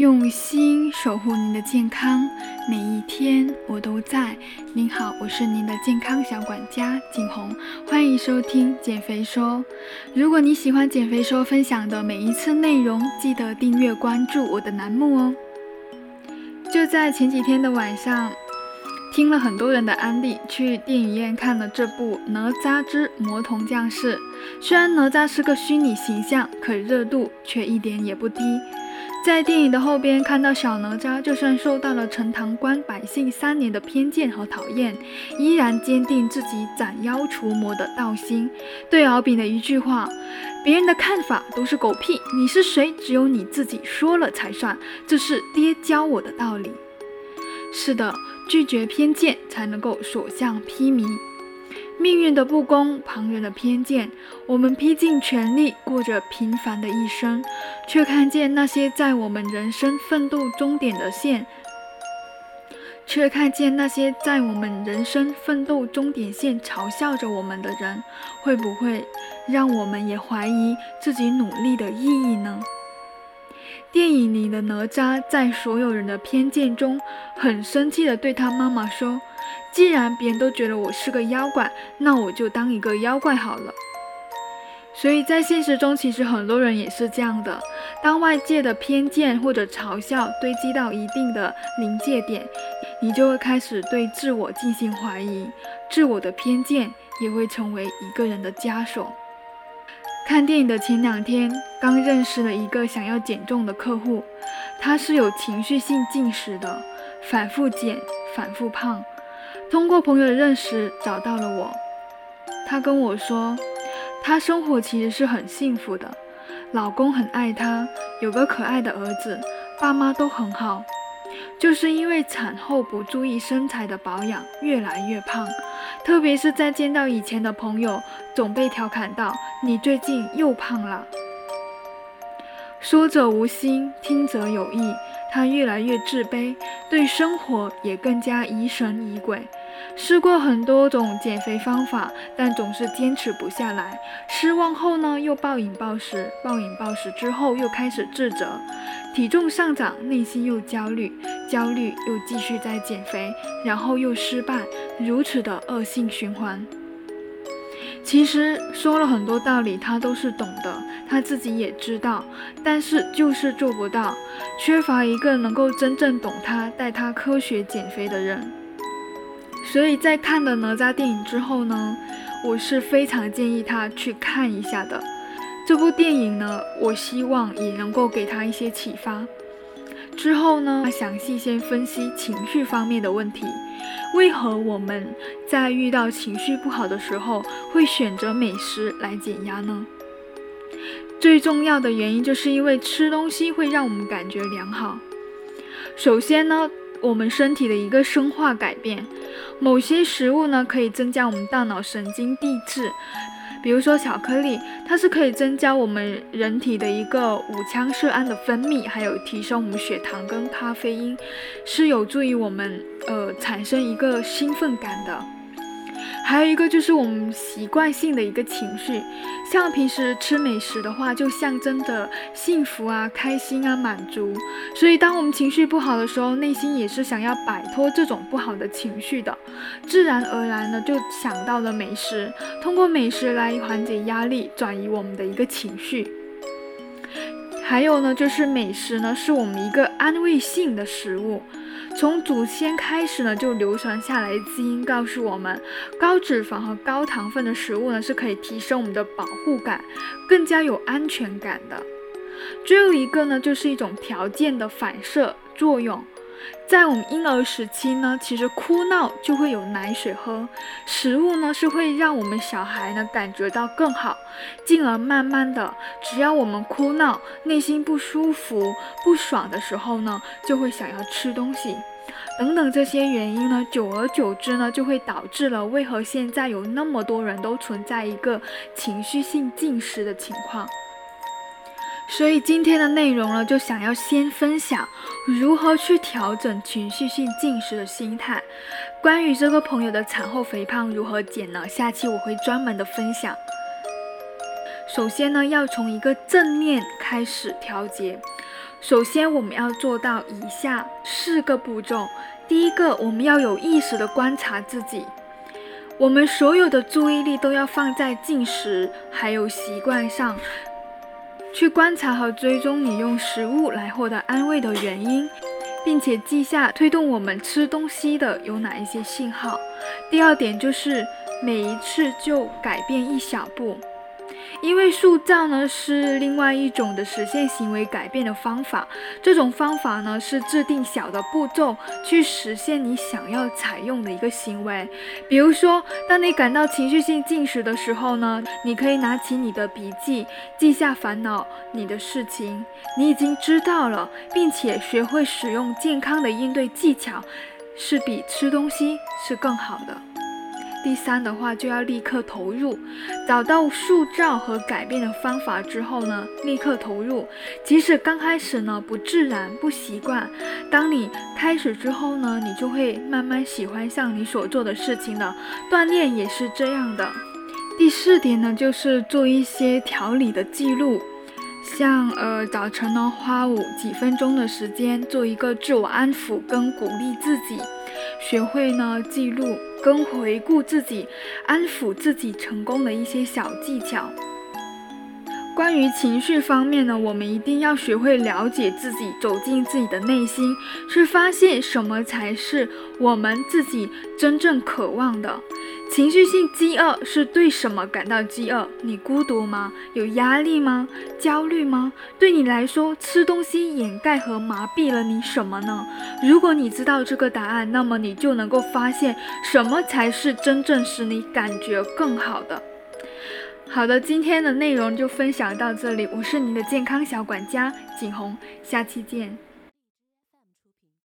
用心守护您的健康，每一天我都在。您好，我是您的健康小管家景红，欢迎收听减肥说。如果你喜欢减肥说分享的每一次内容，记得订阅关注我的栏目哦。就在前几天的晚上，听了很多人的安利，去电影院看了这部《哪吒之魔童降世》。虽然哪吒是个虚拟形象，可热度却一点也不低。在电影的后边看到小哪吒，就算受到了陈塘关百姓三年的偏见和讨厌，依然坚定自己斩妖除魔的道心。对敖丙的一句话：“别人的看法都是狗屁，你是谁？只有你自己说了才算。”这是爹教我的道理。是的，拒绝偏见，才能够所向披靡。命运的不公，旁人的偏见，我们拼尽全力过着平凡的一生，却看见那些在我们人生奋斗终点的线，却看见那些在我们人生奋斗终点线嘲笑着我们的人，会不会让我们也怀疑自己努力的意义呢？电影里的哪吒在所有人的偏见中，很生气地对他妈妈说。既然别人都觉得我是个妖怪，那我就当一个妖怪好了。所以在现实中，其实很多人也是这样的。当外界的偏见或者嘲笑堆积到一定的临界点，你就会开始对自我进行怀疑，自我的偏见也会成为一个人的枷锁。看电影的前两天，刚认识了一个想要减重的客户，他是有情绪性进食的，反复减，反复胖。通过朋友的认识找到了我，他跟我说，他生活其实是很幸福的，老公很爱他，有个可爱的儿子，爸妈都很好，就是因为产后不注意身材的保养，越来越胖，特别是在见到以前的朋友，总被调侃到你最近又胖了。说者无心，听者有意，他越来越自卑，对生活也更加疑神疑鬼。试过很多种减肥方法，但总是坚持不下来。失望后呢，又暴饮暴食，暴饮暴食之后又开始自责，体重上涨，内心又焦虑，焦虑又继续在减肥，然后又失败，如此的恶性循环。其实说了很多道理，他都是懂的，他自己也知道，但是就是做不到，缺乏一个能够真正懂他、带他科学减肥的人。所以在看了哪吒电影之后呢，我是非常建议他去看一下的。这部电影呢，我希望也能够给他一些启发。之后呢，详细先分析情绪方面的问题。为何我们在遇到情绪不好的时候会选择美食来减压呢？最重要的原因就是因为吃东西会让我们感觉良好。首先呢。我们身体的一个生化改变，某些食物呢可以增加我们大脑神经递质，比如说巧克力，它是可以增加我们人体的一个五羟色胺的分泌，还有提升我们血糖跟咖啡因，是有助于我们呃产生一个兴奋感的。还有一个就是我们习惯性的一个情绪，像平时吃美食的话，就象征着幸福啊、开心啊、满足。所以，当我们情绪不好的时候，内心也是想要摆脱这种不好的情绪的，自然而然呢就想到了美食，通过美食来缓解压力，转移我们的一个情绪。还有呢，就是美食呢是我们一个安慰性的食物。从祖先开始呢，就流传下来基因告诉我们，高脂肪和高糖分的食物呢，是可以提升我们的保护感，更加有安全感的。最后一个呢，就是一种条件的反射作用。在我们婴儿时期呢，其实哭闹就会有奶水喝，食物呢是会让我们小孩呢感觉到更好，进而慢慢的，只要我们哭闹，内心不舒服、不爽的时候呢，就会想要吃东西，等等这些原因呢，久而久之呢，就会导致了为何现在有那么多人都存在一个情绪性进食的情况。所以今天的内容呢，就想要先分享如何去调整情绪性进食的心态。关于这个朋友的产后肥胖如何减呢？下期我会专门的分享。首先呢，要从一个正念开始调节。首先，我们要做到以下四个步骤。第一个，我们要有意识的观察自己，我们所有的注意力都要放在进食还有习惯上，去观察和追踪你用食物来获得安慰的原因，并且记下推动我们吃东西的有哪一些信号。第二点就是每一次就改变一小步。因为塑造呢是另外一种的实现行为改变的方法，这种方法呢是制定小的步骤去实现你想要采用的一个行为。比如说，当你感到情绪性进食的时候呢，你可以拿起你的笔记，记下烦恼你的事情，你已经知道了，并且学会使用健康的应对技巧，是比吃东西是更好的。第三的话就要立刻投入，找到塑造和改变的方法之后呢，立刻投入。即使刚开始呢不自然、不习惯，当你开始之后呢，你就会慢慢喜欢上你所做的事情了。锻炼也是这样的。第四点呢，就是做一些调理的记录，像呃早晨呢花五几分钟的时间做一个自我安抚跟鼓励自己，学会呢记录。跟回顾自己、安抚自己成功的一些小技巧。关于情绪方面呢，我们一定要学会了解自己，走进自己的内心，去发现什么才是我们自己真正渴望的。情绪性饥饿是对什么感到饥饿？你孤独吗？有压力吗？焦虑吗？对你来说，吃东西掩盖和麻痹了你什么呢？如果你知道这个答案，那么你就能够发现什么才是真正使你感觉更好的。好的，今天的内容就分享到这里，我是您的健康小管家景红，下期见。